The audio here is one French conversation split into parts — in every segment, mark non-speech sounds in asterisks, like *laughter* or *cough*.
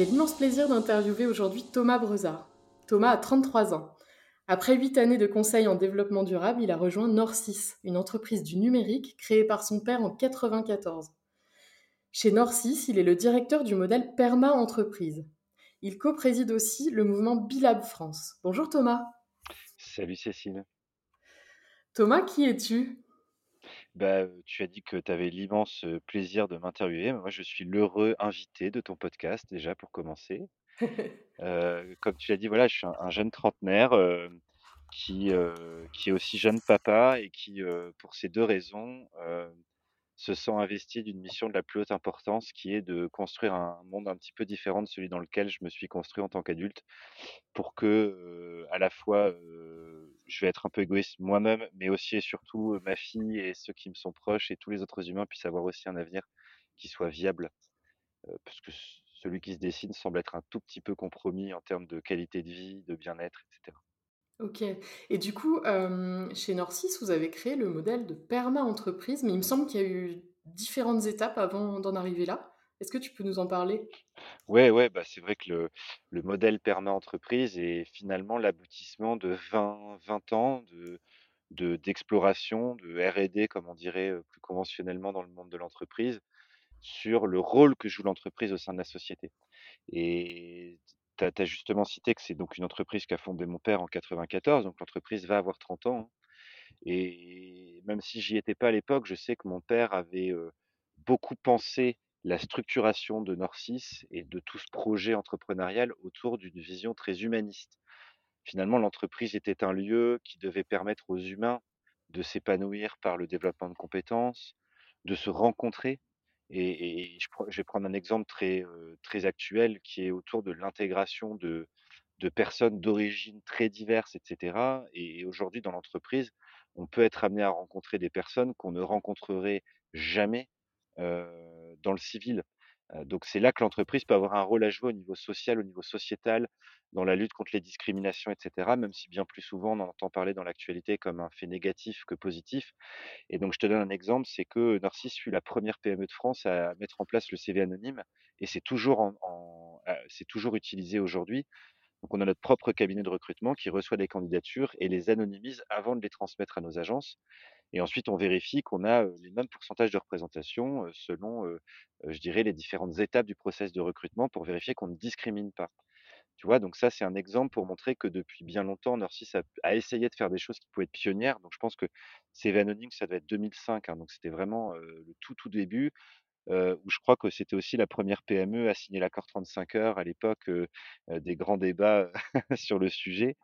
J'ai l'immense plaisir d'interviewer aujourd'hui Thomas Brezard. Thomas a 33 ans. Après 8 années de conseil en développement durable, il a rejoint Norcis, une entreprise du numérique créée par son père en 1994. Chez Norcis, il est le directeur du modèle Perma Entreprise. Il co-préside aussi le mouvement Bilab France. Bonjour Thomas. Salut Cécile. Thomas, qui es-tu? Bah, tu as dit que tu avais l'immense plaisir de m'interviewer. Moi, je suis l'heureux invité de ton podcast, déjà pour commencer. *laughs* comme tu l'as dit, voilà, je suis un, jeune trentenaire qui, qui est aussi jeune papa et qui, pour ces deux raisons, se sent investi d'une mission de la plus haute importance qui est de construire un monde un petit peu différent de celui dans lequel je me suis construit en tant qu'adulte pour que, à la fois, je vais être un peu égoïste moi-même, mais aussi et surtout ma fille et ceux qui me sont proches et tous les autres humains puissent avoir aussi un avenir qui soit viable. parce que celui qui se dessine semble être un tout petit peu compromis en termes de qualité de vie, de bien-être, etc. Ok. Et du coup, chez Norcis, vous avez créé le modèle de perma-entreprise, mais il me semble qu'il y a eu différentes étapes avant d'en arriver là. Est-ce que tu peux nous en parler? Ouais, ouais, bah c'est vrai que le, le modèle perma-entreprise est finalement l'aboutissement de 20, 20 ans de, de, d'exploration, de R&D, comme on dirait plus conventionnellement dans le monde de l'entreprise, sur le rôle que joue l'entreprise au sein de la société. Et tu as, justement cité que c'est donc une entreprise qu'a fondée mon père en 94, donc l'entreprise va avoir 30 ans. Hein. Et même si j'y étais pas à l'époque, je sais que mon père avait beaucoup pensé la structuration de Norcis et de tout ce projet entrepreneurial autour d'une vision très humaniste. Finalement, l'entreprise était un lieu qui devait permettre aux humains de s'épanouir par le développement de compétences, de se rencontrer. Et, je, vais prendre un exemple très, très actuel qui est autour de l'intégration de, de personnes d'origine très diverses, etc. Et, aujourd'hui, dans l'entreprise, on peut être amené à rencontrer des personnes qu'on ne rencontrerait jamais dans le civil. donc c'est là que l'entreprise peut avoir un rôle à jouer au niveau social, au niveau sociétal, dans la lutte contre les discriminations, etc. Même si bien plus souvent on en entend parler dans l'actualité comme un fait négatif que positif. Et donc je te donne un exemple, c'est que Narcisse fut la première PME de France à mettre en place le CV anonyme, et c'est toujours, c'est toujours utilisé aujourd'hui. Donc on a notre propre cabinet de recrutement qui reçoit des candidatures et les anonymise avant de les transmettre à nos agences. Et ensuite, on vérifie qu'on a les mêmes pourcentages de représentation selon, je dirais, les différentes étapes du process de recrutement pour vérifier qu'on ne discrimine pas. Tu vois, donc ça, c'est un exemple pour montrer que depuis bien longtemps, Norcis a, essayé de faire des choses qui pouvaient être pionnières. Donc je pense que CV Anonyme, ça devait être 2005, hein, donc c'était vraiment le tout tout début. où je crois que c'était aussi la première PME à signer l'accord 35 heures à l'époque des grands débats *laughs* sur le sujet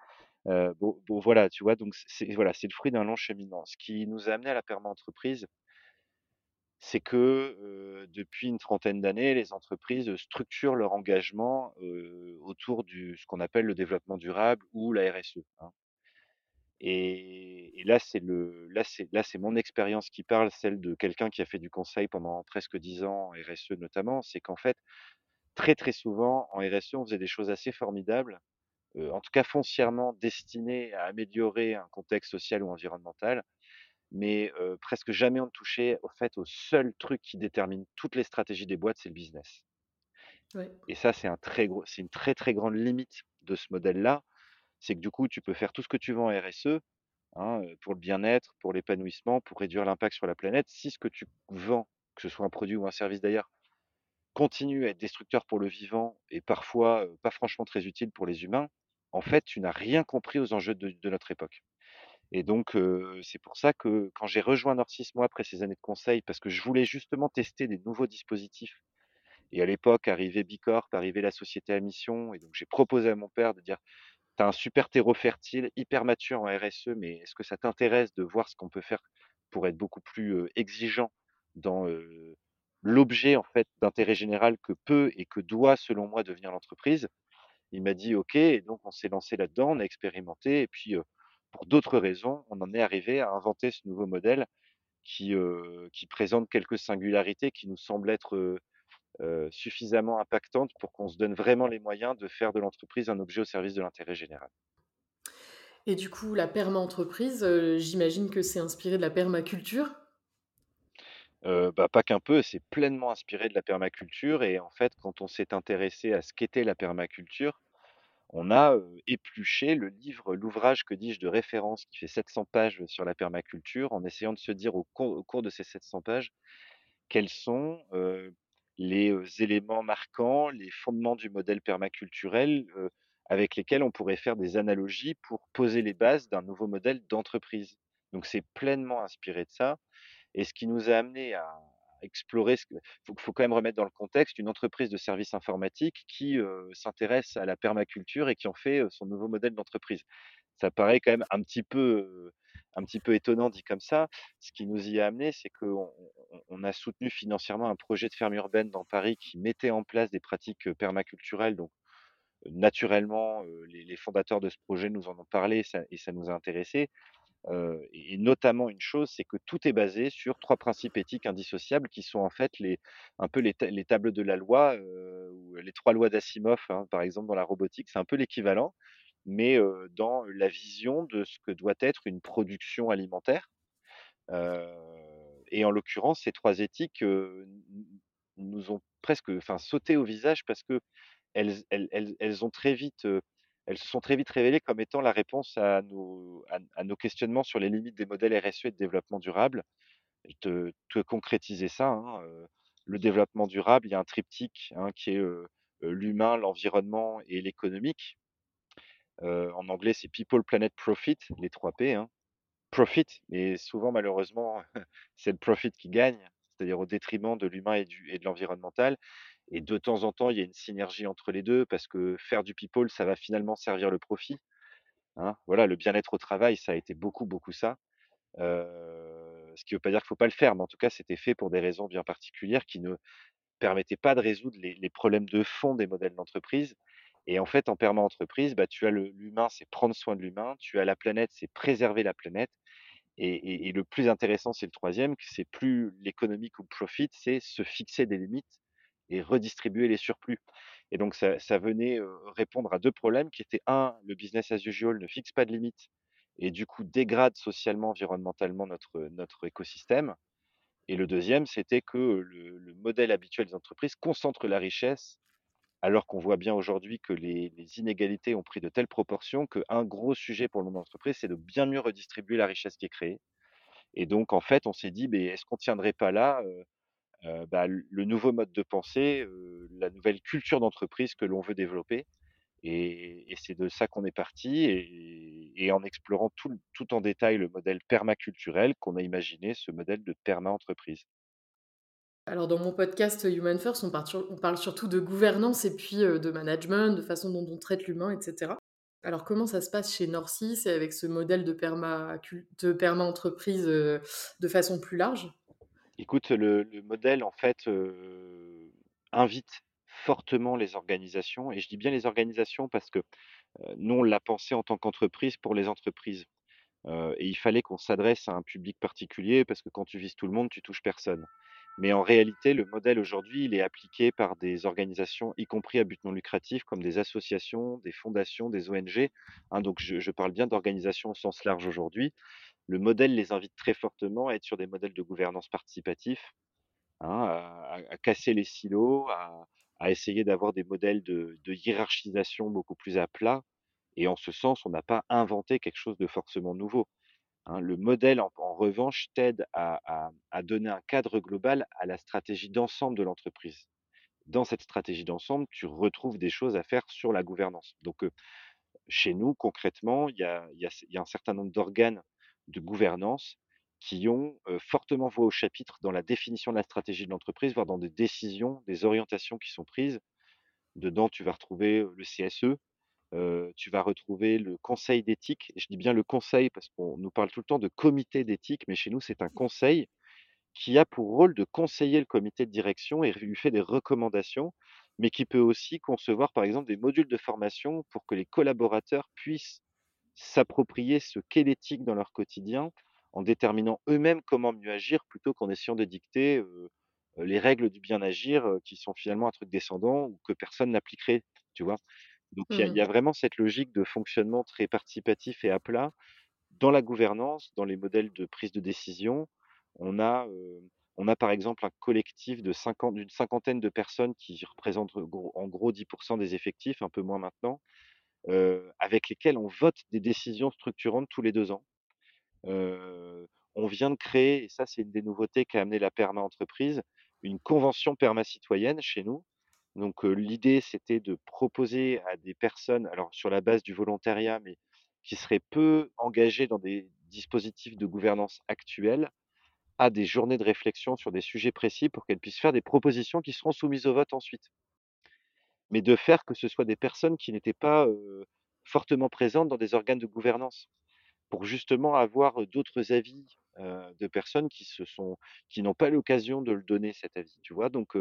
bon, voilà, tu vois, donc c'est voilà, le fruit d'un long cheminement. Ce qui nous a amené à la perma-entreprise, c'est que depuis une trentaine d'années, les entreprises structurent leur engagement autour du ce qu'on appelle le développement durable ou la RSE. Hein. Et, là, c'est le là c'est là c'est mon expérience qui parle, celle de quelqu'un qui a fait du conseil pendant presque dix ans RSE notamment. C'est qu'en fait, très très souvent en RSE, on faisait des choses assez formidables en tout cas foncièrement destiné à améliorer un contexte social ou environnemental, mais presque jamais on ne touchait au fait au seul truc qui détermine toutes les stratégies des boîtes, c'est le business. Et ça, c'est un très gros, c'est une très très grande limite de ce modèle-là, c'est que du coup, tu peux faire tout ce que tu veux en RSE, hein, pour le bien-être, pour l'épanouissement, pour réduire l'impact sur la planète. Si ce que tu vends, que ce soit un produit ou un service d'ailleurs, continue à être destructeur pour le vivant et parfois pas franchement très utile pour les humains, en fait, tu n'as rien compris aux enjeux de, notre époque. Et donc, c'est pour ça que quand j'ai rejoint Norcis, moi, après ces années de conseil, parce que je voulais justement tester des nouveaux dispositifs, et à l'époque, arrivait Bicorp, arrivait la société à mission, et donc j'ai proposé à mon père de dire, tu as un super terreau fertile, hyper mature en RSE, mais est-ce que ça t'intéresse de voir ce qu'on peut faire pour être beaucoup plus exigeant dans l'objet en fait d'intérêt général que peut et que doit, selon moi, devenir l'entreprise. Il m'a dit: «OK» et donc on s'est lancé là-dedans, on a expérimenté et puis, pour d'autres raisons, on en est arrivé à inventer ce nouveau modèle qui, présente quelques singularités qui nous semblent être, suffisamment impactantes pour qu'on se donne vraiment les moyens de faire de l'entreprise un objet au service de l'intérêt général. Et du coup, la perma-entreprise, j'imagine que c'est inspiré de la permaculture? Bah, pas qu'un peu, c'est pleinement inspiré de la permaculture et en fait, quand on s'est intéressé à ce qu'était la permaculture, on a, épluché le livre, l'ouvrage, que dis-je, de référence qui fait 700 pages sur la permaculture, en essayant de se dire au cours de ces 700 pages, quels sont, les, éléments marquants, les fondements du modèle permaculturel, avec lesquels on pourrait faire des analogies pour poser les bases d'un nouveau modèle d'entreprise. Donc c'est pleinement inspiré de ça et ce qui nous a amené à explorer que faut quand même remettre dans le contexte une entreprise de services informatiques qui, heu, s'intéresse à la permaculture et qui en fait, heu, son nouveau modèle d'entreprise. Ça paraît quand même un petit peu, un petit peu étonnant dit comme ça. Ce qui nous y a amené, c'est qu'on on on a soutenu financièrement un projet de ferme urbaine dans Paris qui mettait en place des pratiques, heu, permaculturelles donc euh, naturellement, les fondateurs de ce projet nous en ont parlé ça et ça nous a intéressés. Et notamment une chose, c'est que tout est basé sur 3 principes éthiques indissociables qui sont en fait les un peu les ta les tables de la loi, ou les 3 lois d'Asimov, hein, par exemple dans la robotique, c'est un peu l'équivalent, mais dans la vision de ce que doit être une production alimentaire. Et en l'occurrence, ces 3 éthiques, nous ont presque, sauté au visage parce que elles elles elles ont très vite, elles se sont très vite révélées comme étant la réponse à nos questionnements sur les limites des modèles RSE et de développement durable. Et te te concrétiser ça, hein, heu, le développement durable, il y a un triptyque, hein, qui est, heu heu, l'humain, l'environnement et l'économique. En anglais, c'est people, planet, profit, les 3 P, hein. Profit, mais souvent malheureusement, *laughs* c'est le profit qui gagne, c'est-à-dire au détriment de l'humain et et de l'environnemental et de temps en temps, il y a une synergie entre les 2 parce que faire du people, ça va finalement servir le profit, hein. Voilà, le bien-être au travail, ça a été beaucoup, beaucoup ça. Ce qui ne veut pas dire qu'il ne faut pas le faire, mais en tout cas, c'était fait pour des raisons bien particulières qui ne permettaient pas de résoudre les problèmes de fond des modèles d'entreprise et en fait, en perma-entreprise, bah, tu as l'humain, c'est prendre soin de l'humain, tu as la planète, c'est préserver la planète et et le plus intéressant, c'est le troisième, c'est plus l'économique ou le profit, c'est se fixer des limites et redistribuer les surplus. Et donc ça ça venait, répondre à 2 problèmes qui étaient un, le business as usual ne fixe pas de limites et du coup dégrade socialement, environnementalement notre, notre écosystème. Et le deuxième, c'était que, le le modèle habituel des entreprises concentre la richesse, alors qu'on voit bien aujourd'hui que les les inégalités ont pris de telles proportions qu'un gros sujet pour le monde de l'entreprise, c'est de bien mieux redistribuer la richesse qui est créée. Et donc en fait, on s'est dit: «Beh, est-ce qu'on tiendrait pas là, heu bah, le nouveau mode de pensée, la nouvelle culture d'entreprise que l'on veut développer?» et c'est de ça qu'on est parti et en explorant tout en détail le modèle permaculturel qu'on a imaginé ce modèle de perma-entreprise. Alors dans mon podcast Human First, on parle surtout de gouvernance et puis, de management, de façon dont on traite l'humain et cetera. Alors comment ça se passe chez Norcis et avec ce modèle de perma-entreprise, de façon plus large? Écoute, le le modèle en fait, invite fortement les organisations et je dis bien les organisations parce que, nous on l'a pensé en tant qu'entreprise pour les entreprises. Et il fallait qu'on s'adresse à un public particulier parce que quand tu vises tout le monde, tu touches personne. Mais en réalité, le modèle aujourd'hui, il est appliqué par des organisations, y compris à but non lucratif, comme des associations, des fondations, des ONG, hein, donc je je parle bien d'organisations au sens large aujourd'hui. Le modèle les invite très fortement à être sur des modèles de gouvernance participatif, hein, à casser les silos, à essayer d'avoir des modèles de hiérarchisation beaucoup plus à plat et en ce sens, on n'a pas inventé quelque chose de forcément nouveau. Hein, le modèle, en, revanche, t'aide à, donner un cadre global à la stratégie d'ensemble de l'entreprise. Dans cette stratégie d'ensemble, tu retrouves des choses à faire sur la gouvernance. Donc, euh, chez nous, concrètement, il y a un certain nombre d'organes de gouvernance qui ont euh, fortement voix au chapitre dans la définition de la stratégie de l'entreprise, voire dans des décisions, des orientations qui sont prises. Dedans, tu vas retrouver le CSE, tu vas retrouver le conseil d'éthique et je dis bien le conseil parce qu'on nous parle tout le temps de comité d'éthique, mais chez nous, c'est un conseil qui a pour rôle de conseiller le comité de direction et lui fait des recommandations, mais qui peut aussi concevoir, par exemple, des modules de formation pour que les collaborateurs puissent s'approprier ce qu'est l'éthique dans leur quotidien, en déterminant eux-mêmes comment mieux agir, plutôt qu'en essayant de dicter, les règles du bien agir, qui sont finalement un truc descendant ou que personne n'appliquerait, tu vois? Donc il y y a Mmh vraiment cette logique de fonctionnement très participatif et à plat dans la gouvernance, dans les modèles de prise de décision. On a, on a par exemple un collectif de cinquante d'une cinquantaine de personnes qui représentent en gros 10% des effectifs, un peu moins maintenant, avec lesquels on vote des décisions structurantes tous les 2 ans. On vient de créer, et ça c'est une des nouveautés qu'a amené la Perma entreprise, une convention Perma citoyenne chez nous. Donc, l'idée c'était de proposer à des personnes, alors sur la base du volontariat, mais qui seraient peu engagées dans des dispositifs de gouvernance actuels, à des journées de réflexion sur des sujets précis pour qu'elles puissent faire des propositions qui seront soumises au vote ensuite. Mais de faire que ce soit des personnes qui n'étaient pas, fortement présentes dans des organes de gouvernance. Pour justement avoir, d'autres avis, de personnes qui se sont qui n'ont pas l'occasion de le donner cet avis, tu vois? Donc,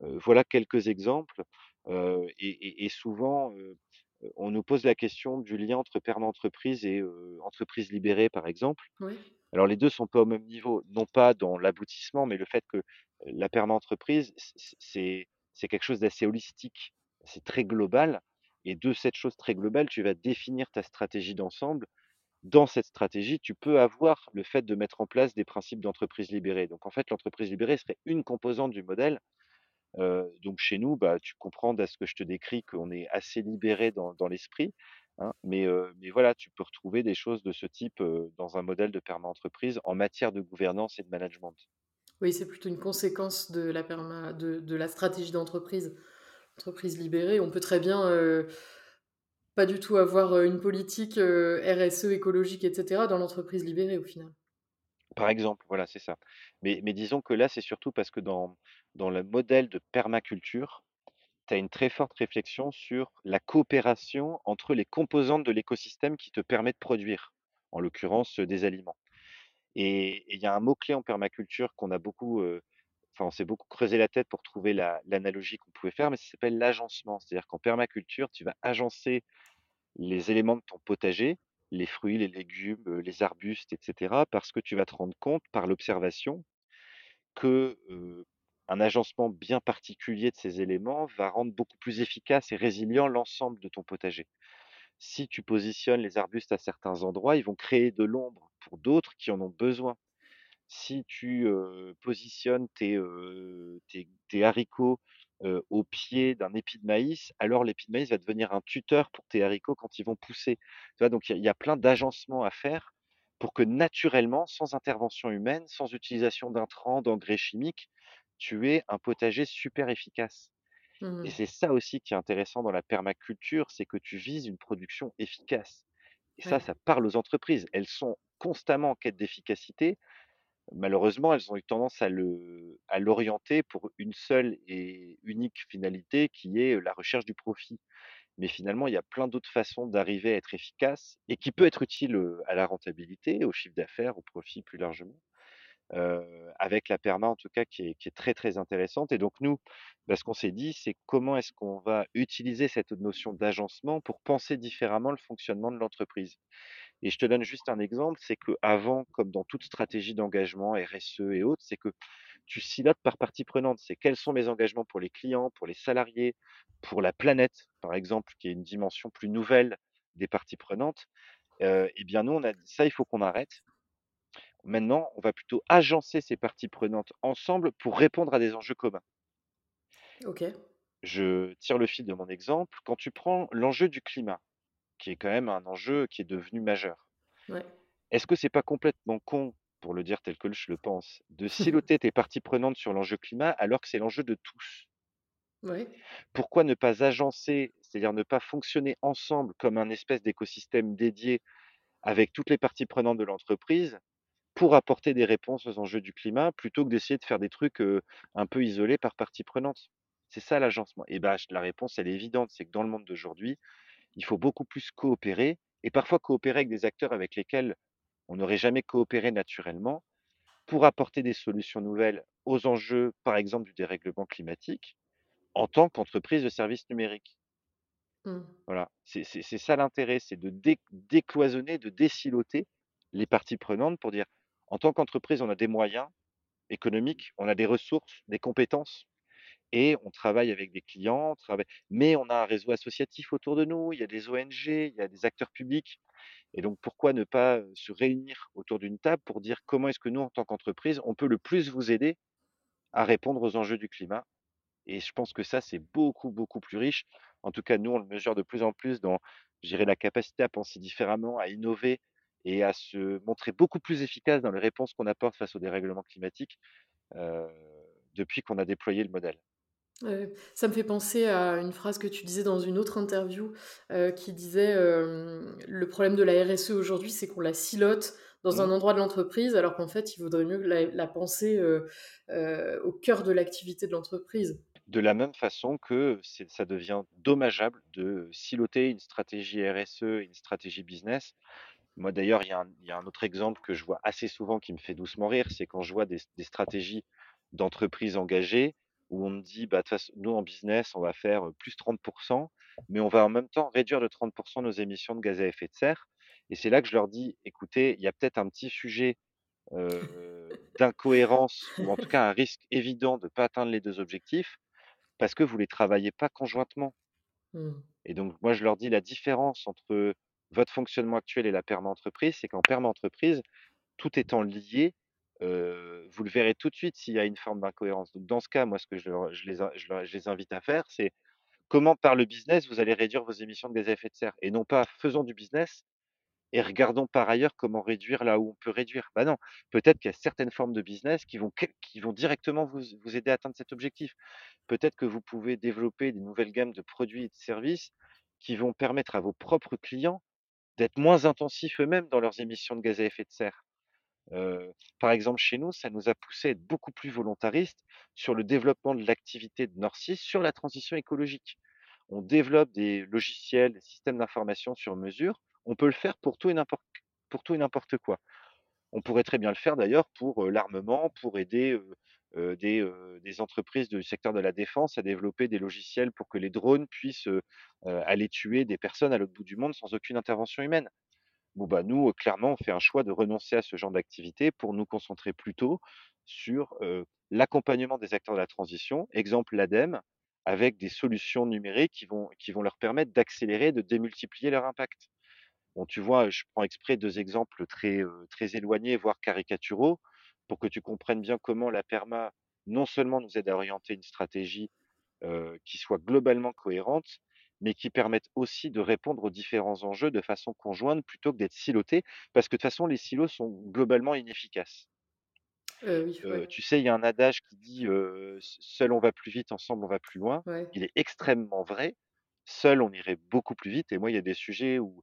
voilà quelques exemples, et et et souvent, on nous pose la question du lien entre perma-entreprise et heu, entreprise libérée, par exemple. Oui. Alors les 2 sont pas au même niveau, non pas dans l'aboutissement, mais le fait que, la perma-entreprise, c c c'est c'est quelque chose d'assez holistique. C'est très global et de cette chose très globale, tu vas définir ta stratégie d'ensemble. Dans cette stratégie, tu peux avoir le fait de mettre en place des principes d'entreprise libérée. Donc en fait, l'entreprise libérée serait une composante du modèle. Heu, donc chez nous, bah, tu comprends à ce que je te décris qu'on est assez libéré dans l'esprit, hein, mais heu, mais voilà, tu peux retrouver des choses de ce type, heu, dans un modèle de perma-entreprise en matière de gouvernance et de management. Oui, c'est plutôt une conséquence de la de la stratégie d'entreprise. Entreprise libérée, on peut très bien, heu, pas du tout avoir, heu, une politique, heu, RSE écologique et cetera dans l'entreprise libérée, au final. Par exemple, voilà, c'est ça. Mais disons que là, c'est surtout parce que dans le modèle de permaculture, tu as une très forte réflexion sur la coopération entre les composantes de l'écosystème qui te permet de produire, en l'occurrence, des aliments. Et il y a un mot-clé en permaculture qu'on a beaucoup, enfin, on s'est beaucoup creusé la tête pour trouver la l'analogie qu'on pouvait faire, mais ça s'appelle l'agencement. C'est-à-dire qu'en permaculture, tu vas agencer les éléments de ton potager, les fruits, les légumes, heu, les arbustes et cetera, parce que tu vas te rendre compte par l'observation que, heu, un agencement bien particulier de ces éléments va rendre beaucoup plus efficace et résilient l'ensemble de ton potager. Si tu positionnes les arbustes à certains endroits, ils vont créer de l'ombre pour d'autres qui en ont besoin. Si tu, positionnes tes, heu, tes tes haricots, au pied d'un épi de maïs, alors l'épi de maïs va devenir un tuteur pour tes haricots quand ils vont pousser. Tu vois? Donc il y a il y a plein d'agencements à faire pour que naturellement, sans intervention humaine, sans utilisation d'intrants, d'engrais chimiques, tu aies un potager super efficace. Et Mmh c'est ça aussi qui est intéressant dans la permaculture, c'est que tu vises une production efficace. Et ça, ça parle aux entreprises. Elles sont constamment en quête d'efficacité Malheureusement, elles ont eu tendance à l'orienter pour une seule et unique finalité qui est, la recherche du profit. Mais finalement, il y a plein d'autres façons d'arriver à être efficace et qui peut être utile, à la rentabilité, au chiffre d'affaires, au profit plus largement, avec la perma en tout cas qui est qui est très, très intéressante et donc nous, bah, ce qu'on s'est dit, c'est comment est-ce qu'on va utiliser cette notion d'agencement pour penser différemment le fonctionnement de l'entreprise? Et je te donne juste un exemple, c'est qu'avant, comme dans toute stratégie d'engagement, RSE et autres, c'est que tu silotes par partie prenante. C'est quels sont mes engagements pour les clients, pour les salariés, pour la planète, par exemple, qui est une dimension plus nouvelle des parties prenantes. Heu, et bien nous, on a dit: «Ça, il faut qu'on arrête. Maintenant, on va plutôt agencer ces parties prenantes ensemble pour répondre à des enjeux communs». OK. Je tire le fil de mon exemple. Quand tu prends l'enjeu du climat, qui est quand même un enjeu qui est devenu majeur. Ouais. Est-ce que c'est pas complètement con, pour le dire tel que je le pense, de *laughs* siloter tes parties prenantes sur l'enjeu climat alors que c'est l'enjeu de tous? Ouais. Pourquoi ne pas agencer, c'est-à-dire ne pas fonctionner ensemble comme un espèce d'écosystème dédié avec toutes les parties prenantes de l'entreprise pour apporter des réponses aux enjeux du climat plutôt que d'essayer de faire des trucs, un peu isolés par partie prenante? C'est ça l'agencement et bah, la réponse elle est évidente, c'est que dans le monde d'aujourd'hui, il faut beaucoup plus coopérer et parfois coopérer avec des acteurs avec lesquels on n'aurait jamais coopéré naturellement pour apporter des solutions nouvelles aux enjeux, par exemple, du dérèglement climatique, en tant qu'entreprise de services numériques. Mmh. Voilà, c'est ça l'intérêt, c'est de dé décloisonner, de désiloter les parties prenantes pour dire: «En tant qu'entreprise, on a des moyens économiques, on a des ressources, des compétences et on travaille avec des clients, mais on a un réseau associatif autour de nous, il y a des ONG, il y a des acteurs publics et donc pourquoi ne pas, se réunir autour d'une table pour dire: "Comment est-ce que nous, en tant qu'entreprise, on peut le plus vous aider à répondre aux enjeux du climat?" Et je pense que ça, c'est beaucoup, beaucoup plus riche. En tout cas, nous, on le mesure de plus en plus dans, dirais, la capacité à penser différemment, à innover et à se montrer beaucoup plus efficace dans les réponses qu'on apporte face au dérèglement climatique, heu, depuis qu'on a déployé le modèle. Ça me fait penser à une phrase que tu disais dans une autre interview, heu, qui disait, «Le problème de la RSE aujourd'hui, c'est qu'on la silote dans Mmh. un endroit de l'entreprise, alors qu'en fait, il vaudrait mieux la la penser, au cœur de l'activité de l'entreprise». De la même façon que ça devient dommageable de siloter une stratégie RSE et une stratégie business. Moi, d'ailleurs, il y a un il y a un autre exemple que je vois assez souvent qui me fait doucement rire, c'est quand je vois des des stratégies d'entreprises engagées où on me dit: «Bah, de toute façon, nous, en business, on va faire, plus 30% mais on va en même temps réduire de 30% nos émissions de gaz à effet de serre» et c'est là que je leur dis: «Écoutez, il y a peut-être un petit sujet, *laughs* d'incohérence ou en tout cas un risque évident de ne pas atteindre les 2 objectifs parce que vous les travaillez pas conjointement». Mmh. Et donc moi, je leur dis: «La différence entre votre fonctionnement actuel et la perma-entreprise, c'est qu'en perma-entreprise, tout étant lié, vous le verrez tout de suite s'il y a une forme d'incohérence. Dans ce cas, moi, ce que je les invite à faire, c'est comment par le business vous allez réduire vos émissions de gaz à effet de serre? Et non pas faisons du business et regardons par ailleurs comment réduire là où on peut réduire. Bah non, peut-être qu'il y a certaines formes de business qui vont quel qui vont directement vous vous aider à atteindre cet objectif. Peut-être que vous pouvez développer des nouvelles gammes de produits et de services qui vont permettre à vos propres clients d'être moins intensifs eux-mêmes dans leurs émissions de gaz à effet de serre. Par exemple, chez nous, ça nous a poussé à être beaucoup plus volontaristes sur le développement de l'activité de Nord-Sys sur la transition écologique. On développe des logiciels, des systèmes d'information sur mesure. On peut le faire pour tout et n'importe quoi. On pourrait très bien le faire d'ailleurs pour, l'armement, pour aider, des, entreprises du secteur de la défense à développer des logiciels pour que les drones puissent, heu, aller tuer des personnes à l'autre bout du monde sans aucune intervention humaine. Bon, bah, nous, heu, clairement, on fait un choix de renoncer à ce genre d'activité pour nous concentrer plutôt sur, l'accompagnement des acteurs de la transition, exemple l'ADEME, avec des solutions numériques qui vont qui vont leur permettre d'accélérer, de démultiplier leur impact. Bon, tu vois, je prends exprès 2 exemples très, très éloignés, voire caricaturaux, pour que tu comprennes bien comment la perma, non seulement nous aide à orienter une stratégie, qui soit globalement cohérente, mais qui permette aussi de répondre aux différents enjeux de façon conjointe plutôt que d'être silotés. Parce que de toute façon, les silos sont globalement inefficaces. Oui, Heu, ouais, tu sais, il y a un adage qui dit, heu: «S seul on va plus vite, ensemble on va plus loin». ouais. Il est extrêmement vrai. Seul, on irait beaucoup plus vite et moi, il y a des sujets où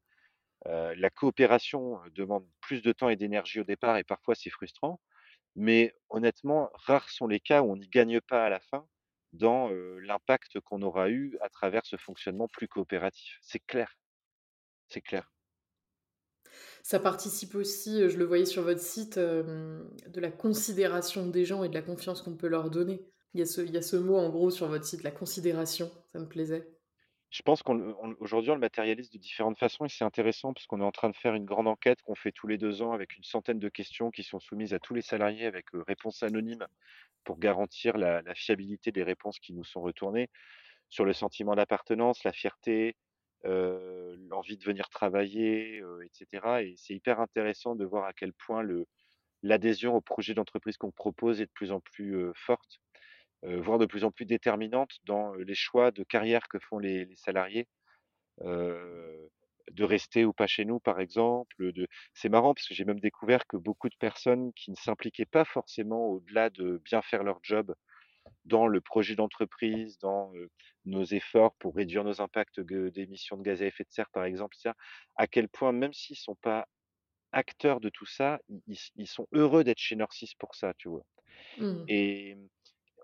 la coopération, demande plus de temps et d'énergie au départ et parfois c'est frustrant, mais honnêtement, rares sont les cas où on n'y gagne pas à la fin dans, l'impact qu'on aura eu à travers ce fonctionnement plus coopératif. C'est clair, c'est clair. Ça participe aussi, je le voyais sur votre site, de la considération des gens et de la confiance qu'on peut leur donner. Il y a ce mot en gros sur votre site, la considération, ça me plaisait. Je pense le on le matérialise de différentes façons et c'est intéressant parce qu'on est en train de faire une grande enquête qu'on fait tous les 2 ans avec une centaine de questions qui sont soumises à tous les salariés avec, heu, réponses anonymes pour garantir la fiabilité des réponses qui nous sont retournées. Sur le sentiment d'appartenance, la fierté, heu, l'envie de venir travailler, heu, et cetera et c'est hyper intéressant de voir à quel point l'adhésion au projet d'entreprise qu'on propose est de plus en plus, forte, voire de plus en plus déterminante dans, heu, les choix de carrière que font les les salariés, heu, de rester ou pas chez nous, par exemple, de c'est marrant parce que j'ai même découvert que beaucoup de personnes qui ne s'impliquaient pas forcément au-delà de bien faire leur job dans le projet d'entreprise, dans, nos efforts pour réduire nos impacts d'émissions de gaz à effet de serre, par exemple, c'est-à-dire à quel point même s'ils sont pas acteurs de tout ça, ils sont heureux d'être chez Nord6 pour ça, tu vois? Mmh. Et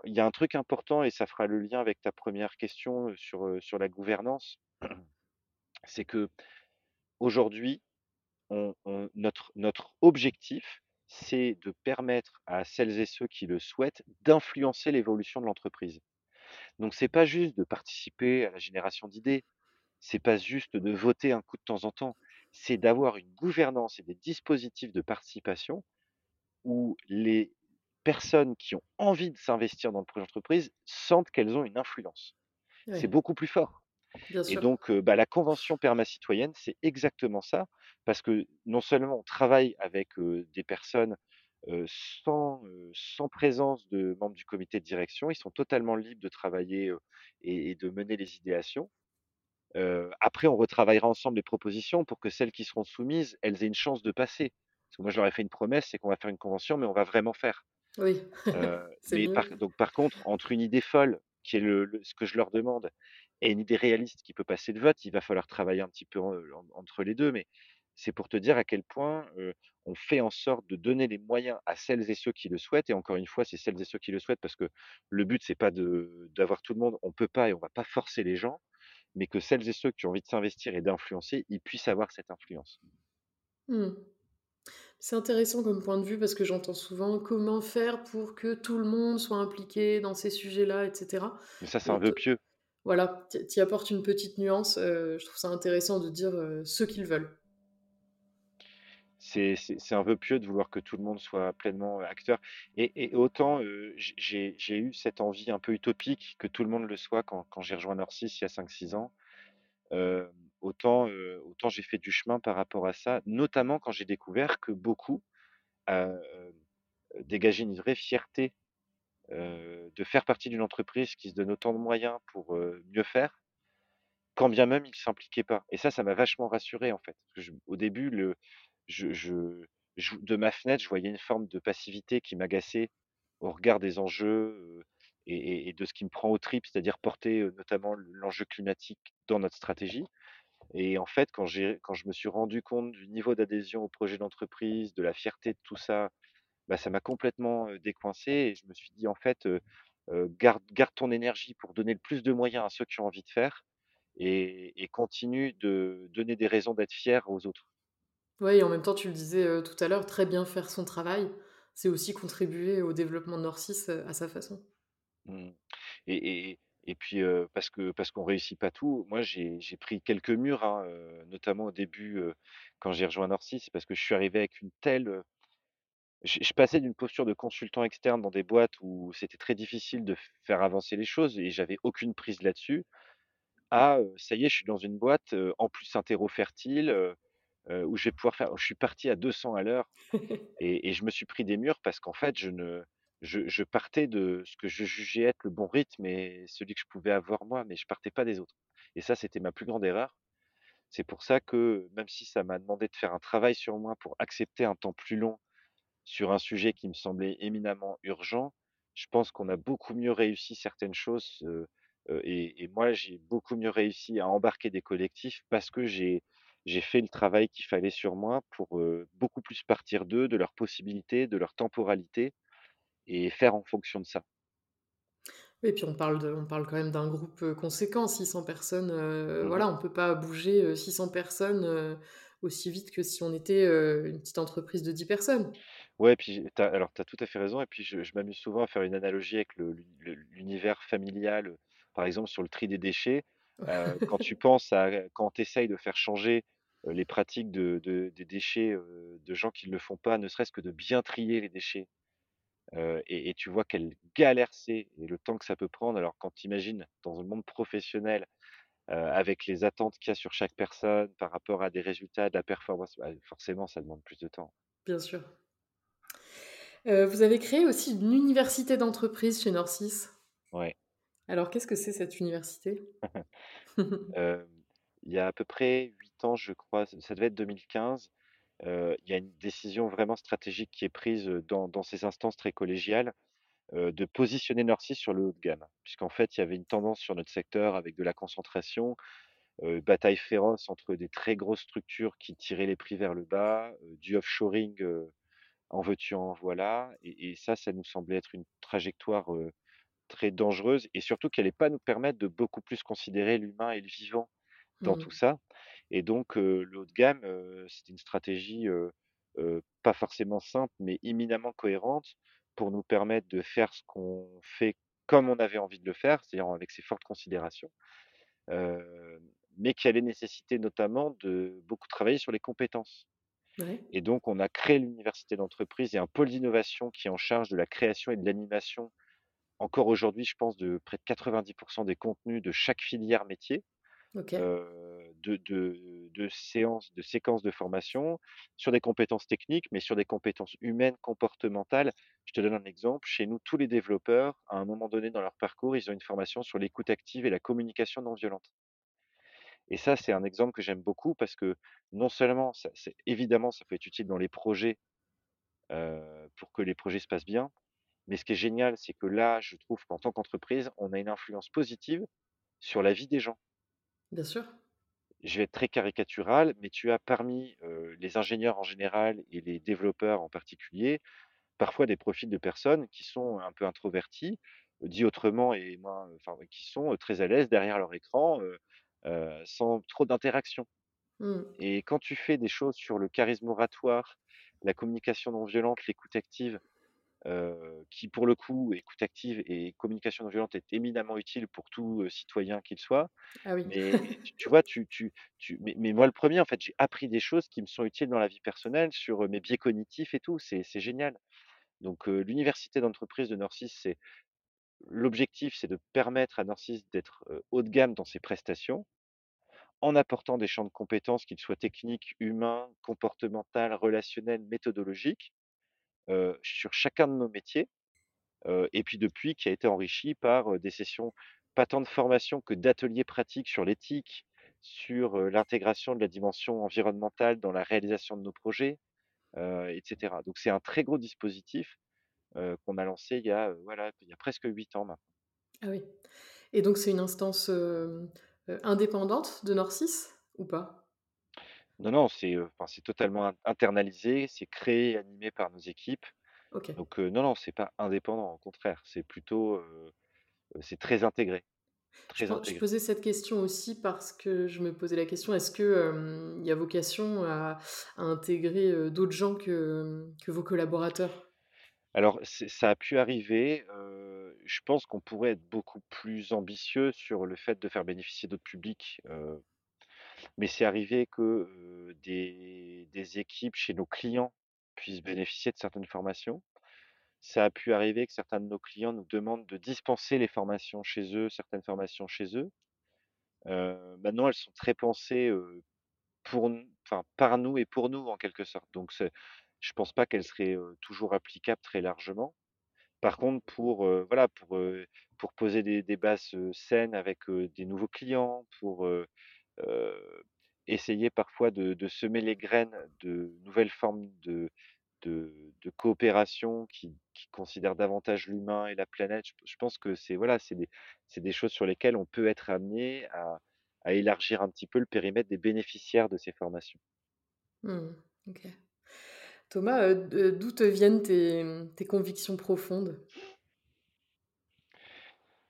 il y a un truc important et ça fera le lien avec ta première question, sur, sur la gouvernance, *clears throat* c'est qu'aujourd'hui, on on notre notre objectif, c'est de permettre à celles et ceux qui le souhaitent d'influencer l'évolution de l'entreprise. Donc c'est pas juste de participer à la génération d'idées, c'est pas juste de voter un coup de temps en temps, c'est d'avoir une gouvernance et des dispositifs de participation où les personnes qui ont envie de s'investir dans le projet d'entreprise sentent qu'elles ont une influence. C'est beaucoup plus fort. bien Et sûr. donc, bah, la convention perma citoyenne, c'est exactement ça, parce que non seulement on travaille avec, des personnes, sans, présence de membres du comité de direction, ils sont totalement libres de travailler, et et de mener les idéations. Après on retravaillera ensemble les propositions pour que celles qui seront soumises, elles aient une chance de passer. Parce que moi je leur ai fait une promesse, c'est qu'on va faire une convention, mais on va vraiment faire. Oui, *laughs* c'est mais par donc par contre, entre une idée folle, qui est le le ce que je leur demande, et une idée réaliste qui peut passer le vote, il va falloir travailler un petit peu en, en entre les 2. mais c'est pour te dire à quel point, heu, on fait en sorte de donner les moyens à celles et ceux qui le souhaitent et encore une fois, c'est celles et ceux qui le souhaitent parce que le but c'est pas d'avoir tout le monde, on peut pas et on va pas forcer les gens, mais que celles et ceux qui ont envie de s'investir et d'influencer, ils puissent avoir cette influence. Mmh. C'est intéressant comme point de vue parce que j'entends souvent: «Comment faire pour que tout le monde soit impliqué dans ces sujets-là?» et cetera. Mais ça, c'est un vœu te pieux. voilà, tu apportes une petite nuance, heu, je trouve ça intéressant de dire, heu: «Ceux qui le veulent». C'est un vœu pieux de vouloir que tout le monde soit pleinement, heu, acteur et et autant, heu, j j'ai eu cette envie un peu utopique que tout le monde le soit quand quand j'ai rejoint Nord6 il y a cinq six ans, hem, autant, autant j'ai fait du chemin par rapport à ça, notamment quand j'ai découvert que beaucoup, dégageaient une vraie fierté, de faire partie d'une entreprise qui se donne autant de moyens pour, mieux faire, quand bien même ils ne s'impliquaient pas et ça, ça m'a vachement rassuré, en fait. Parce que je au début, le je je je de ma fenêtre, je voyais une forme de passivité qui m'agaçait au regard des enjeux, et de ce qui me prend aux tripes, c'est-à-dire porter, notamment l'enjeu climatique dans notre stratégie et en fait, quand quand je me suis rendu compte du niveau d'adhésion au projet d'entreprise, de la fierté de tout ça, bah, ça m'a complètement, décoincé et je me suis dit: «En fait, garde garde ton énergie pour donner le plus de moyens à ceux qui ont envie de faire et et continue de donner des raisons d'être fier aux autres». Ouais et en même temps, tu le disais, tout à l'heure, très bien faire son travail, c'est aussi contribuer au développement de heu, à sa façon. Mmh et et et puis, parce que parce qu'on réussit pas tout, moi j'ai j'ai pris quelques murs, hein, notamment au début, quand j'ai rejoint Norcy, c'est parce que je suis arrivé avec une telle, je je passais d'une posture de consultant externe dans des boîtes où c'était très difficile de faire avancer les choses et j'avais aucune prise là-dessus, à, ça y est, je suis dans une boîte, en plus interro-fertile, heu heu, où je vais pouvoir faire je suis parti à 200 à l'heure *laughs* et et je me suis pris des murs parce qu'en fait, je ne je partais de ce que je jugeais être le bon rythme et celui que je pouvais avoir moi, mais je partais pas des autres et ça, c'était ma plus grande erreur. C'est pour ça que, même si ça m'a demandé de faire un travail sur moi pour accepter un temps plus long sur un sujet qui me semblait éminemment urgent, je pense qu'on a beaucoup mieux réussi certaines choses, heu heu et moi, j'ai beaucoup mieux réussi à embarquer des collectifs parce que j'ai fait le travail qu'il fallait sur moi pour, heu, beaucoup plus partir d'eux, de leurs possibilités, de leur temporalité et faire en fonction de ça. Et puis on parle de on parle quand même d'un groupe, conséquent, 600 personnes, Mmh voilà, on peut pas bouger, heu, 600 personnes, aussi vite que si on était, une petite entreprise de 10 personnes. Ouais, puis tu as alors tu as tout à fait raison et puis je je m'amuse souvent à faire une analogie avec le l'uni le l'univers familial, par exemple sur le tri des déchets. *laughs* Quand tu penses à quand tu essayes de faire changer, les pratiques de de des déchets, de gens qui ne le font pas, ne serait-ce que de bien trier les déchets, et et tu vois quelle galère c'est et le temps que ça peut prendre. Alors quand tu imagines dans le monde professionnel, avec les attentes qu'il y a sur chaque personne par rapport à des résultats, de la performance, bah, forcément ça demande plus de temps. Bien sûr. Vous avez créé aussi une université d'entreprise chez Norcis. Ouais. Alors qu'est-ce que c'est cette université? *laughs* Il y a à peu près 8 ans, je crois, ça devait être 2015, heu, il y a une décision vraiment stratégique qui est prise, dans dans ces instances très collégiales, de positionner Norcy sur le haut de gamme. Puisqu'en fait, il y avait une tendance sur notre secteur avec de la concentration, bataille féroce entre des très grosses structures qui tiraient les prix vers le bas, du offshoring, en veux-tu, en voilà et et ça, ça nous semblait être une trajectoire, très dangereuse et surtout qui allait pas nous permettre de beaucoup plus considérer l'humain et le vivant dans tout Mmh. ça et donc le haut de gamme, c'était une stratégie, pas forcément simples, mais éminemment cohérentes pour nous permettre de faire ce qu'on fait comme on avait envie de le faire, c'est-à-dire avec ces fortes considérations, mais qui allaient nécessiter notamment de beaucoup travailler sur les compétences Ouais. et donc on a créé l'université d'entreprise et un pôle d'innovation qui est en charge de la création et de l'animation, encore aujourd'hui, je pense, de près de 90% des contenus de chaque filière métier OK. heu, de séances de séquences de formation sur des compétences techniques, mais sur des compétences humaines, comportementales. Je te donne un exemple, chez nous, tous les développeurs, à un moment donné dans leur parcours, ils ont une formation sur l'écoute active et la communication non violente et ça, c'est un exemple que j'aime beaucoup parce que non seulement ça évidemment, ça peut être utile dans les projets, heu, pour que les projets se passent bien, mais ce qui est génial, c'est que là, je trouve qu'en tant qu'entreprise, on a une influence positive sur la vie des gens. Bien sûr. Je vais être très caricatural, mais tu as parmi, les ingénieurs en général et les développeurs en particulier, parfois des profils de personnes qui sont un peu introvertis, euh, dit autrement et moins enfin, qui sont, très à l'aise derrière leur écran, sans trop d'interaction Mmh. et quand tu fais des choses sur le charisme oratoire, la communication non violente, l'écoute active, heu, qui pour le coup, écoute active et communication non violente est éminemment utile pour tout, heu, citoyen qu'il soit, Ah oui. mais tu tu vois, tu tu tu mais mais moi le premier en fait, j'ai appris des choses qui me sont utiles dans la vie personnelle sur, heu, mes biais cognitifs et tout, c'est c'est génial. Donc l'université d'entreprise de Norcis, c'est l'objectif, c'est de permettre à Norcis d'être, haut de gamme dans ses prestations, en apportant des champs de compétences, qu'ils soient techniques, humains, comportementales, relationnels, méthodologiques, sur chacun de nos métiers, et puis depuis qui a été enrichi par, des sessions, pas tant de formation que d'ateliers pratiques sur l'éthique, sur, l'intégration de la dimension environnementale dans la réalisation de nos projets, heu et cetera. Donc c'est un très gros dispositif, qu'on a lancé il y a, voilà, il y a presque 8 ans maintenant. Ah oui et donc c'est une instance, indépendante de Norcis ou pas? Non, non, c'est, enfin, c'est totalement in internalisé, c'est créé et animé par nos équipes. OK. Donc heu, non, non, c'est pas indépendant, au contraire, c'est plutôt, c'est très intégré, Je très pen je intégré. posais cette question aussi parce que je me posais la question, est-ce que, hem, il y a vocation à à intégrer, d'autres gens que, que vos collaborateurs? Alors c'est ça a pu arriver, je pense qu'on pourrait être beaucoup plus ambitieux sur le fait de faire bénéficier d'autres publics, mais c'est arrivé que, des des équipes chez nos clients puissent bénéficier de certaines formations. Ça a pu arriver que certains de nos clients nous demandent de dispenser les formations chez eux, certaines formations chez eux. Maintenant elles sont très pensées, pour enfin par nous et pour nous en quelque sorte, donc je pense pas qu'elles seraient, toujours applicables très largement. Par contre, pour, voilà, pour, pour poser des bases, saines avec, des nouveaux clients, pour, essayer parfois de de semer les graines de nouvelles formes de de de coopération qui qui considèrent davantage l'humain et la planète. Je je pense que c'est voilà, c'est des des choses sur lesquelles on peut être amené à à élargir un petit peu le périmètre des bénéficiaires de ces formations. Mmh. Thomas, heu, de d'où te viennent tes, tes convictions profondes?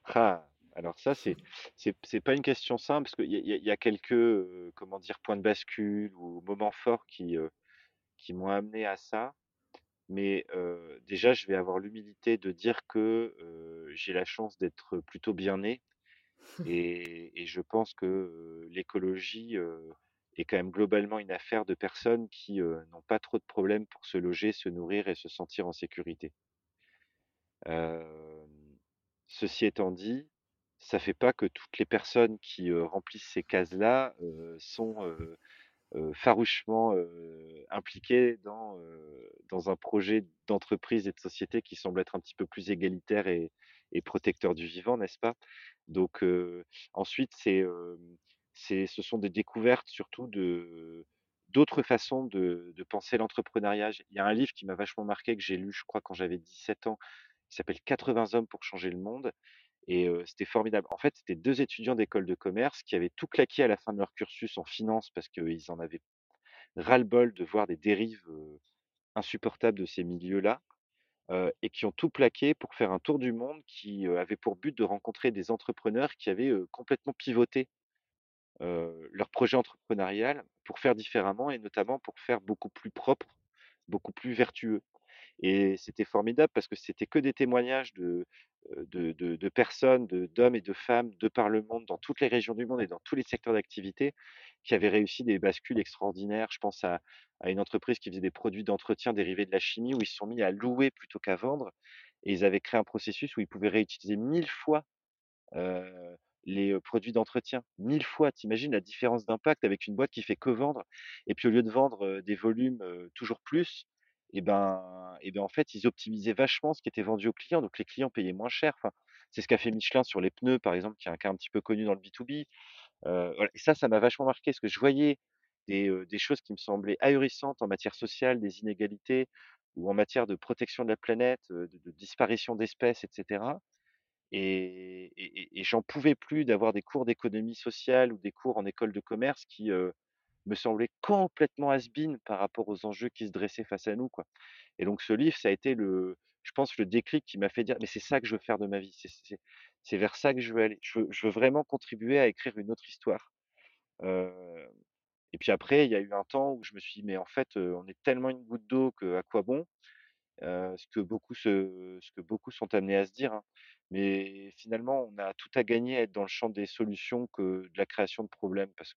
Ah! Alors ça, c'est c'est c'est pas une question simple parce qu'il y a y a quelques, comment dire? Points de bascule ou moments forts qui, qui m'ont amené à ça. Mais, déjà, je vais avoir l'humilité de dire que, j'ai la chance d'être plutôt bien né *laughs* et et je pense que, l'écologie, est quand même globalement une affaire de personnes qui, n'ont pas trop de problèmes pour se loger, se nourrir et se sentir en sécurité. Ceci étant dit, ça fait pas que toutes les personnes qui, remplissent ces cases-là, sont, farouchement, impliquées dans, dans un projet d'entreprise et de société qui semble être un petit peu plus égalitaire et protecteur du vivant, n'est-ce pas? Donc ensuite c'est, ce sont des découvertes surtout de d'autres façons de de penser l'entrepreneuriat. Il y a un livre qui m'a vachement marqué que j'ai lu, je crois, quand j'avais 17 ans, qui s'appelle «80 hommes pour changer le monde» et c'était formidable. En fait, c'était 2 étudiants d'école de commerce qui avaient tout claqué à la fin de leur cursus en finance parce qu'ils en avaient ras-le-bol de voir des dérives, insupportables de ces milieux-là, et qui ont tout plaqué pour faire un tour du monde qui, avait pour but de rencontrer des entrepreneurs qui avaient, complètement pivoté, leur projet entrepreneurial pour faire différemment et notamment pour faire beaucoup plus propre beaucoup plus vertueux. Et c'était formidable parce que c'était que des témoignages de, de de personnes, d'hommes et de femmes de par le monde, dans toutes les régions du monde et dans tous les secteurs d'activité, qui avaient réussi des bascules extraordinaires. Je pense à une entreprise qui faisait des produits d'entretien dérivés de la chimie, où ils se sont mis à louer plutôt qu'à vendre et ils avaient créé un processus où ils pouvaient réutiliser 1000 fois, heu, les, heu, produits d'entretien. 1000 fois! Tu imagines la différence d'impact avec une boîte qui fait que vendre et puis au lieu de vendre, des volumes, toujours plus et ben et ben, en fait, ils optimisaient vachement ce qui était vendu aux clients, donc les clients payaient moins cher. C'est ce qu'a fait Michelin sur les pneus, par exemple, qui est un cas un petit peu connu dans le B2B. Heu, voilà et ça, ça m'a vachement marqué parce que je voyais des, des choses qui me semblaient ahurissantes en matière sociale, des inégalités ou en matière de protection de la planète, de disparition d'espèces et cetera et j'en pouvais plus d'avoir des cours d'économie sociale ou des cours en école de commerce qui, me semblaient complètement has-been par rapport aux enjeux qui se dressaient face à nous, quoi et donc ce livre, ça a été le je pense le déclic qui m'a fait dire: «Mais c'est ça que je veux faire de ma vie, c'est vers ça que je veux aller. Je veux vraiment contribuer à écrire une autre histoire». Heu et puis après, il y a eu un temps où je me suis dit: «Mais en fait, heu, on est tellement une goutte d'eau qu'à quoi bon?» heu, ce que beaucoup se ce que beaucoup sont amenés à se dire, hein. Mais finalement, on a tout à gagner à être dans le champ des solutions que de la création de problèmes parce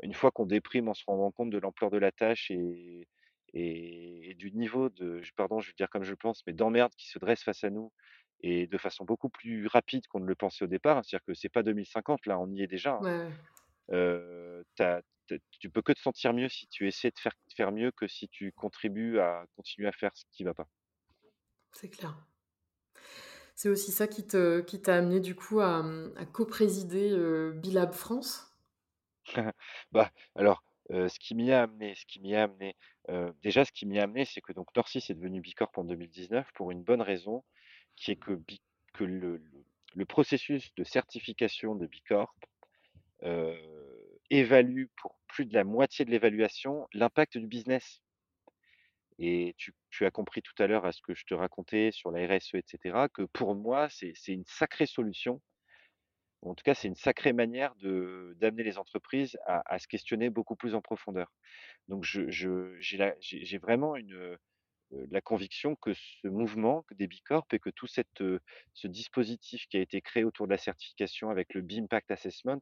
qu'une fois qu'on déprime en se rendant compte de l'ampleur de la tâche et et et du niveau de pardon, je vais dire comme je le pense, mais d'emmerde qui se dresse face à nous et de façon beaucoup plus rapide qu'on ne le pensait au départ. C'est-à-dire que c'est pas 2050 là, on y est déjà, hein. Ouais, tu as tu tu peux que te sentir mieux si tu essaies de faire faire mieux que si tu contribues à continuer à faire ce qui va pas. c'est clair. C'est aussi ça qui t'a amené du coup à, à coprésider, heu, Bilab France? *laughs* Bah, alors, ce qui m'y a amené ce qui m'y a amené, déjà ce qui m'y a amené, c'est que donc Norcis est devenu Bicorp en 2019 pour une bonne raison, qui est que le processus de certification de Bicorp, heu, évalue pour plus de la moitié de l'évaluation l'impact du business. Et tu as compris tout à l'heure à ce que je te racontais sur la RSE et cetera, que pour moi c'est une sacrée solution En tout cas, c'est une sacrée manière de d'amener les entreprises à se questionner beaucoup plus en profondeur. Donc j'ai vraiment une, heu la conviction que ce mouvement, des bicorps et que tout cette, heu, ce dispositif qui a été créé autour de la certification avec le B-Impact Assessment,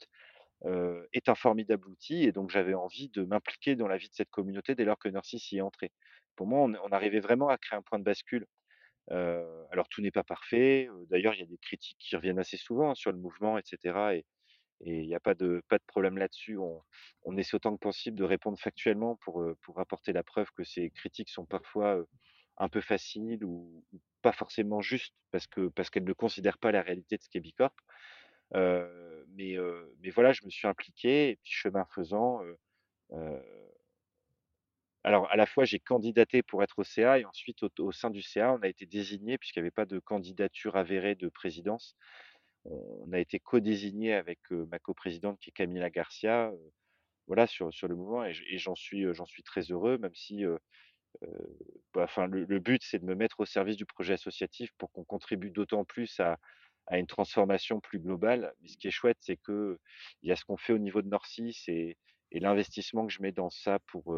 est un formidable outil et donc j'avais envie de m'impliquer dans la vie de cette communauté dès lors que Nursis y est entré. Pour moi, on arrivait vraiment à créer un point de bascule Alors tout n'est pas parfait, d'ailleurs il y a des critiques qui reviennent assez souvent, hein, sur le mouvement et cetera et il y a pas de problème là-dessus. On essaie autant que possible de répondre factuellement pour, apporter la preuve que ces critiques sont parfois, un peu faciles ou pas forcément justes parce que parce qu'elles ne considèrent pas la réalité de ce qu'est Bicorp. Mais voilà, je me suis impliqué et puis chemin faisant, alors, à la fois, j'ai candidaté pour être au CA et ensuite au sein du CA, on a été désigné puisqu'il y avait pas de candidature avérée de présidence. On a été co-désigné avec, ma coprésidente qui est Camila Garcia, voilà sur sur le mouvement et j'en suis, suis très heureux même si, bah, enfin le but c'est de me mettre au service du projet associatif pour qu'on contribue d'autant plus à à une transformation plus globale. Mais ce qui est chouette, c'est qu'il y a ce qu'on fait au niveau de Norcis et l'investissement que je mets dans ça pour,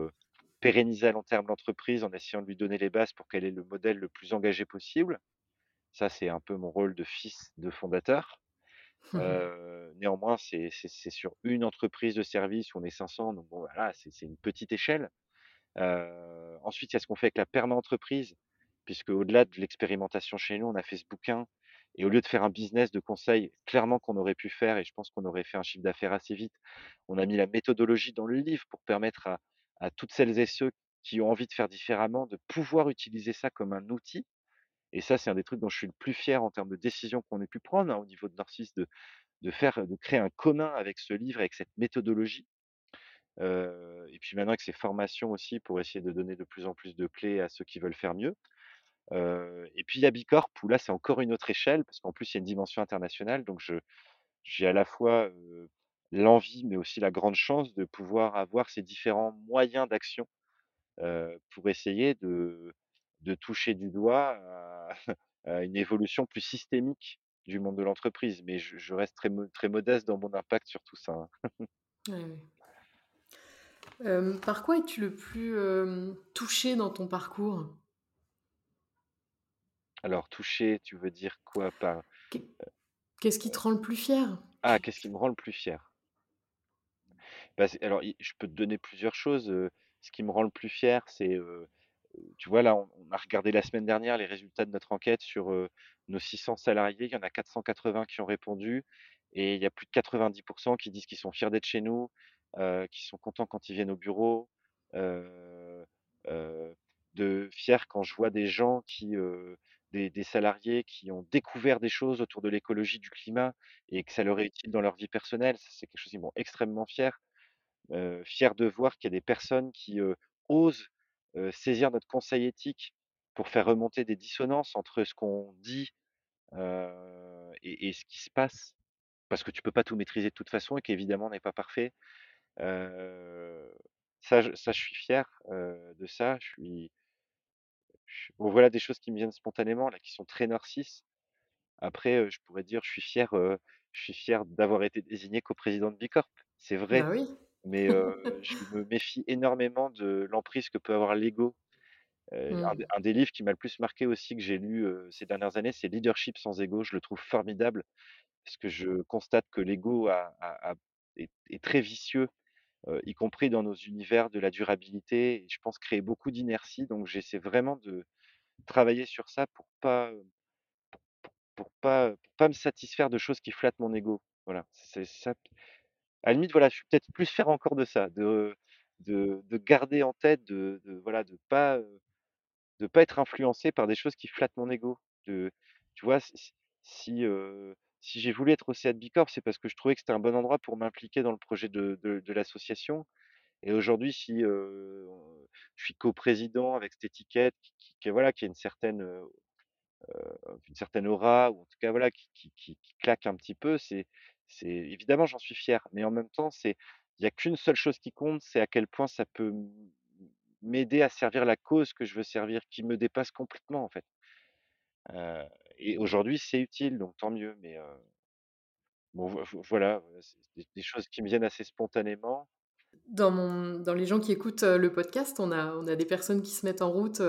pérenniser à long terme l'entreprise en essayant de lui donner les bases pour qu'elle ait le modèle le plus engagé possible. Ça, c'est un peu mon rôle de fils de fondateur. Heu, néanmoins, c'est sur une entreprise de service où on est 500, donc bon, voilà, c'est une petite échelle. Heu, ensuite, il y a ce qu'on fait avec la perma-entreprise, puisque au-delà de l'expérimentation chez nous, on a fait ce bouquin et au lieu de faire un business de conseil, clairement qu'on aurait pu faire et je pense qu'on aurait fait un chiffre d'affaires assez vite, on a mis la méthodologie dans le livre pour permettre à à toutes celles et ceux qui ont envie de faire différemment, de pouvoir utiliser ça comme un outil et ça, c'est un des trucs dont je suis le plus fier en termes de décisions qu'on ait pu prendre, hein, au niveau de Narcisse, de de faire de créer un commun avec ce livre, avec cette méthodologie. Heu et puis maintenant avec ces formations aussi pour essayer de donner de plus en plus de clés à ceux qui veulent faire mieux. Heu et puis il y a Bicorp où là, c'est encore une autre échelle parce qu'en plus, il y a une dimension internationale donc j'ai à la fois, heu, l'envie mais aussi la grande chance de pouvoir avoir ces différents moyens d'action, pour essayer de de toucher du doigt à *laughs* à une évolution plus systémique du monde de l'entreprise. Mais je je reste très très modeste dans mon impact sur tout ça, hein. Par quoi es-tu le plus, touché dans ton parcours? Alors touché, tu veux dire quoi par qu'est-ce qui te rend le plus fier? ah, qu'est-ce qui me rend le plus fier? Bah, alors je peux te donner plusieurs choses, ce qui me rend le plus fier, c'est, tu vois, là, on a regardé la semaine dernière les résultats de notre enquête sur, nos 600 salariés. Il y en a 480 qui ont répondu et il y a plus de 90% qui disent qu'ils sont fiers d'être chez nous, heu, qu'ils sont contents quand ils viennent au bureau, de fiers quand je vois des gens qui, des salariés qui ont découvert des choses autour de l'écologie, du climat et que ça leur est utile dans leur vie personnelle. C'est quelque chose qui me rend extrêmement fier fier de voir qu'il y a des personnes qui, osent, saisir notre conseil éthique pour faire remonter des dissonances entre ce qu'on dit, et ce qui se passe. Parce que tu peux pas tout maîtriser de toute façon et qu'évidemment on n'est pas parfait. Ça je suis fier, de ça. Je suis bon voilà des choses qui me viennent spontanément là, qui sont très narcisses. Après, je pourrais dire je suis fier, je suis fier d'avoir été désigné coprésident de Bicorp. C'est vrai. Bah. Mais, *laughs* je me méfie énormément de l'emprise que peut avoir l'ego. Heu, un des Mmh. un des livres qui m'a le plus marqué aussi que j'ai lu, ces dernières années, c'est Leadership sans ego. Je le trouve formidable parce que je constate que l'ego a a a est est très vicieux, y compris dans nos univers de la durabilité et je pense créer beaucoup d'inertie. Donc j'essaie vraiment de travailler sur ça pour pas, pour pas, pour pas me satisfaire de choses qui flattent mon ego. Voilà, c'est ça À la limite, voilà, je suis peut-être plus fier encore de ça, de de de garder en tête, de de voilà, de pas, heu, de pas être influencé par des choses qui flattent mon ego. De tu vois, si si si j'ai voulu être au CA de Bicorp, c'est parce que je trouvais que c'était un bon endroit pour m'impliquer dans le projet de de l'association et aujourd'hui, si, heu, je suis coprésident avec cette étiquette qui voilà, qui a une certaine, une certaine aura ou en tout cas voilà qui qui claque un petit peu, c'est c'est évidemment j'en suis fier, mais en même temps c'est il y a qu'une seule chose qui compte, c'est à quel point ça peut m'aider à servir la cause que je veux servir, qui me dépasse complètement en fait. Et aujourd'hui c'est utile donc tant mieux, mais voilà, des choses qui me viennent assez spontanément. Dans les gens qui écoutent, le podcast, on a des personnes qui se mettent en route,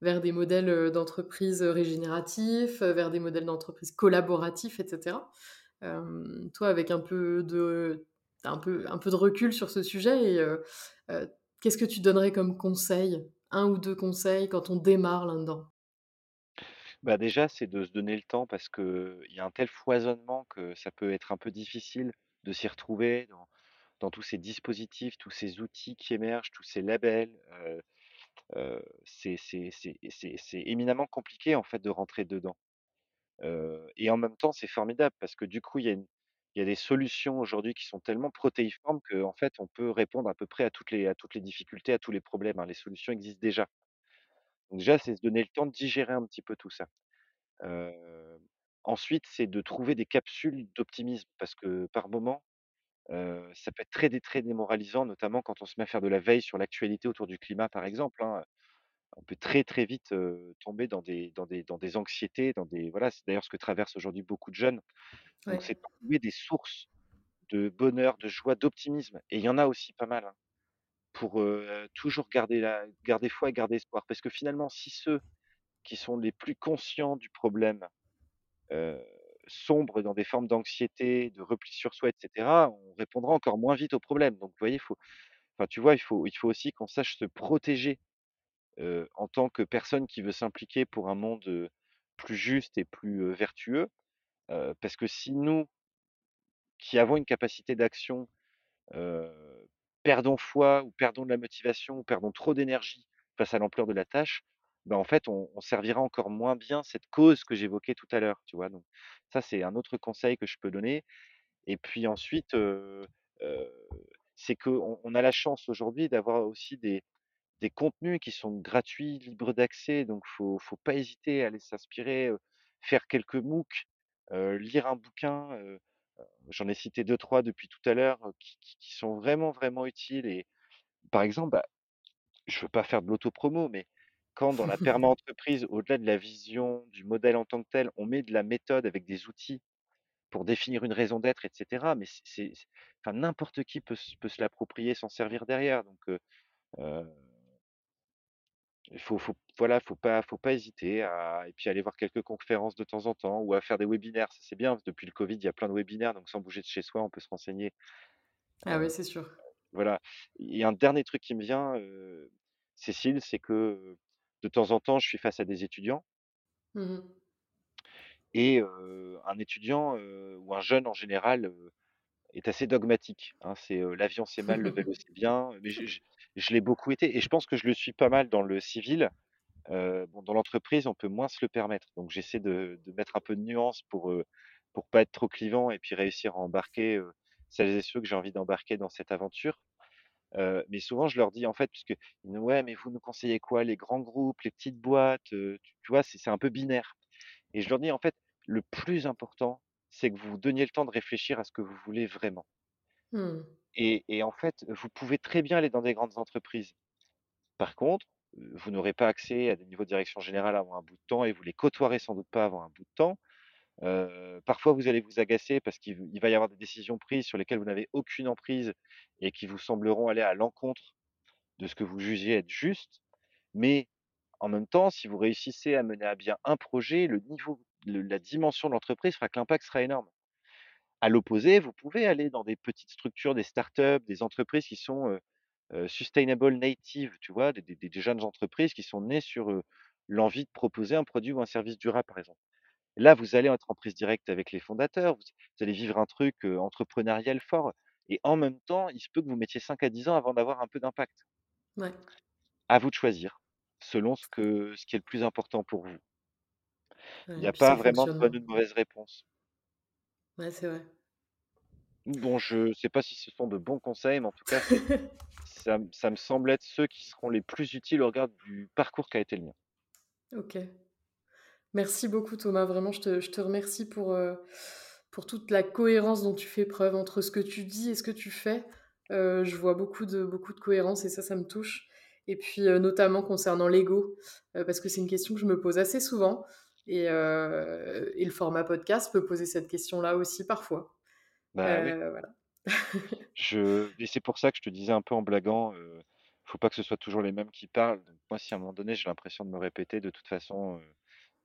vers des modèles, d'entreprise, régénératifs, vers des modèles d'entreprise collaboratifs et cetera. Hem, toi, avec un peu de un peu un peu de recul sur ce sujet qu'est-ce que tu donnerais comme conseil? un ou 2 conseils quand on démarre là-dedans? Bah, déjà, c'est de se donner le temps parce qu'il y a un tel foisonnement que ça peut être un peu difficile de s'y retrouver dans dans tous ces dispositifs, tous ces outils qui émergent, tous ces labels, c'est c'est éminemment compliqué, en fait, de rentrer dedans, et en même temps, c'est formidable parce que, du coup, il y a des solutions aujourd'hui qui sont tellement protéiformes qu'en fait, on peut répondre à peu près à toutes les difficultés, à tous les problèmes, hein. Les solutions existent déjà. Donc déjà, c'est se donner le temps de digérer un petit peu tout ça. Ensuite, c'est de trouver des capsules d'optimisme parce que par moment, ça peut être très très démoralisant, notamment quand on se met à faire de la veille sur l'actualité autour du climat, par exemple, hein. On peut très, très vite, tomber dans des dans des dans des anxiétés, dans des voilà, c'est d'ailleurs ce que traversent aujourd'hui beaucoup de jeunes. Donc c'est trouver des sources de bonheur, de joie, d'optimisme et il y en a aussi pas mal, hein, pour, toujours garder la garder foi et garder espoir. Parce que finalement, si ceux qui sont les plus conscients du problème heu, sombre dans des formes d'anxiété, de repli sur soi et cetera, on répondra encore moins vite aux problèmes. Donc vous voyez, faut enfin, tu vois, il faut il faut aussi qu'on sache se protéger, en tant que personne qui veut s'impliquer pour un monde, plus juste et plus, vertueux. Parce que si nous, qui avons une capacité d'action, perdons foi ou perdons de la motivation ou perdons trop d'énergie face à l'ampleur de la tâche, bah, en fait, on servira encore moins bien cette cause que j'évoquais tout à l'heure, tu vois? Donc ça, c'est un autre conseil que je peux donner et puis ensuite, c'est qu'on on a la chance aujourd'hui d'avoir aussi des des contenus qui sont gratuits, libres d'accès, donc faut faut pas hésiter à aller s'inspirer, faire quelques MOOC, lire un bouquin, j'en ai cité deux trois depuis tout à l'heure, heu, qui qui qui sont vraiment, vraiment utiles et par exemple, bah, je veux pas faire de l'auto-promo, mais quand dans la *laughs* perma-entreprise, au-delà de la vision, du modèle en tant que tel, on met de la méthode avec des outils pour définir une raison d'être, et cetera. Mais c'est enfin, n'importe qui peut se peut se l'approprier, s'en servir derrière. Donc, heu il faut faut voilà, faut pas faut pas hésiter à et puis aller voir quelques conférences de temps en temps ou à faire des webinaires. Ça, c'est bien, depuis le covid, il y a plein de webinaires, donc sans bouger de chez soi, on peut se renseigner. Ah oui, c'est sûr. Voilà. Et un dernier truc qui me vient, heu, Cécile, c'est que, de temps en temps, je suis face à des étudiants Mmh et heu, un étudiant, ou un jeune en général, est assez dogmatique, hein. C'est, l'avion c'est mal, le *laughs* vélo c'est bien, mais je je je l'ai beaucoup été et je pense que je le suis pas mal dans le civil. Bon, dans l'entreprise, on peut moins se le permettre, donc j'essaie de de mettre un peu de nuance pour, heu, pour pas être trop clivant et puis réussir à embarquer, celles et ceux que j'ai envie d'embarquer dans cette aventure. Mais souvent je leur dis en fait, puisque ils me «Ouais, mais vous nous conseillez quoi? Les grands groupes, les petites boîtes?» tu tu vois? C'est un peu binaire et je leur dis: «En fait, le plus important, c'est que vous vous donniez le temps de réfléchir à ce que vous voulez vraiment Mmh. et et en fait, vous pouvez très bien aller dans des grandes entreprises. Par contre, vous n'aurez pas accès à des niveaux de direction générale avant un bout de temps et vous les côtoierez sans doute pas avant un bout de temps. Parfois vous allez vous agacer parce qu'il va y avoir des décisions prises sur lesquelles vous n'avez aucune emprise et qui vous sembleront aller à l'encontre de ce que vous jugez être juste. Mais en même temps, si vous réussissez à mener à bien un projet, le niveau le la dimension de l'entreprise fera que l'impact sera énorme. À l'opposé, vous pouvez aller dans des petites structures, des startups, des entreprises qui sont, sustainable native, tu vois? Des des des jeunes entreprises qui sont nées sur, l'envie de proposer un produit ou un service durable, par exemple. Là, vous allez être en prise directe avec les fondateurs, vous vous allez vivre un truc, entrepreneurial fort et en même temps, il se peut que vous mettiez 5 à 10 ans avant d'avoir un peu d'impact. Ouais, À vous de choisir, selon ce que ce qui est le plus important pour vous. Il ouais n'y a puis pas vraiment de bonne ou de mauvaise réponse. Ouais, c'est vrai. Bon, je sais pas si ce sont de bons conseils, mais en tout cas, c'est *laughs* ça me ça me semble être ceux qui seront les plus utiles au regard du parcours qui a été le mien. OK. Merci beaucoup Thomas, vraiment je te je te remercie pour, heu, pour toute la cohérence dont tu fais preuve entre ce que tu dis et ce que tu fais. Heu, je vois beaucoup de beaucoup de cohérence et ça, ça me touche et puis, heu, notamment concernant l'ego, parce que c'est une question que je me pose assez souvent et heu et le format podcast peut poser cette question-là aussi parfois. Bah, oui, voilà. *laughs* je et c'est pour ça que je te disais un peu en blaguant, heu, faut pas que ce soit toujours les mêmes qui parlent. Donc moi, si à un moment donné, j'ai l'impression de me répéter, de toute façon, heu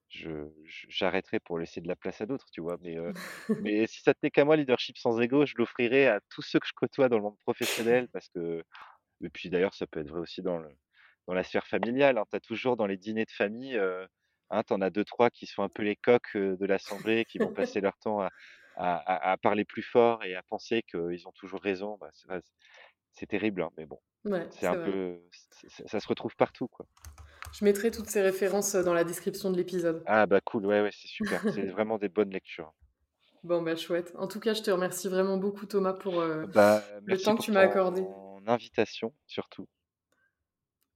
Je je j'arrêterai pour laisser de la place à d'autres, tu vois? Mais, *laughs* mais si ça tenait qu'à moi, leadership sans ego, je l'offrirais à tous ceux que je côtoie dans le monde professionnel parce que et puis d'ailleurs, ça peut être vrai aussi dans le dans la sphère familiale, hein. Tu as toujours dans les dîners de famille, hein, tu en as 2-3 qui sont un peu les coqs, de l'assemblée, qui vont passer leur temps à à à à parler plus fort et à penser qu'ils ont toujours raison. Bah, c'est terrible, hein, mais bon, Ouais, c'est un c'est vrai. peu c c ça se retrouve partout, quoi. Je mettrai toutes ces références, dans la description de l'épisode. Ah bah, cool, ouais, ouais, c'est super. C'est vraiment des bonnes lectures. Bon, bah, chouette. En tout cas, je te remercie vraiment beaucoup Thomas pour, Bah, le temps que tu m'as accordé. ton invitation, surtout.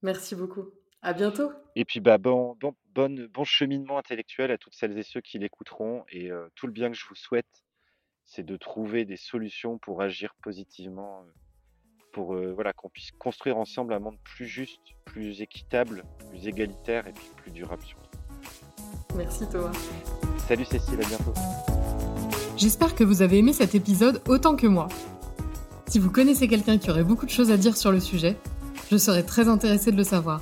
Merci beaucoup. À bientôt. Et puis, bah, bon bon bonne bon cheminement intellectuel à toutes celles et ceux qui l'écouteront et tout le bien que je vous souhaite, c'est de trouver des solutions pour agir positivement, pour, voilà, qu'on puisse construire ensemble un monde plus juste, plus équitable, plus égalitaire et puis plus durable surtout. Merci Thomas. Salut Cécile, à bientôt. J'espère que vous avez aimé cet épisode autant que moi. Si vous connaissez quelqu'un qui aurait beaucoup de choses à dire sur le sujet, je serais très intéressée de le savoir.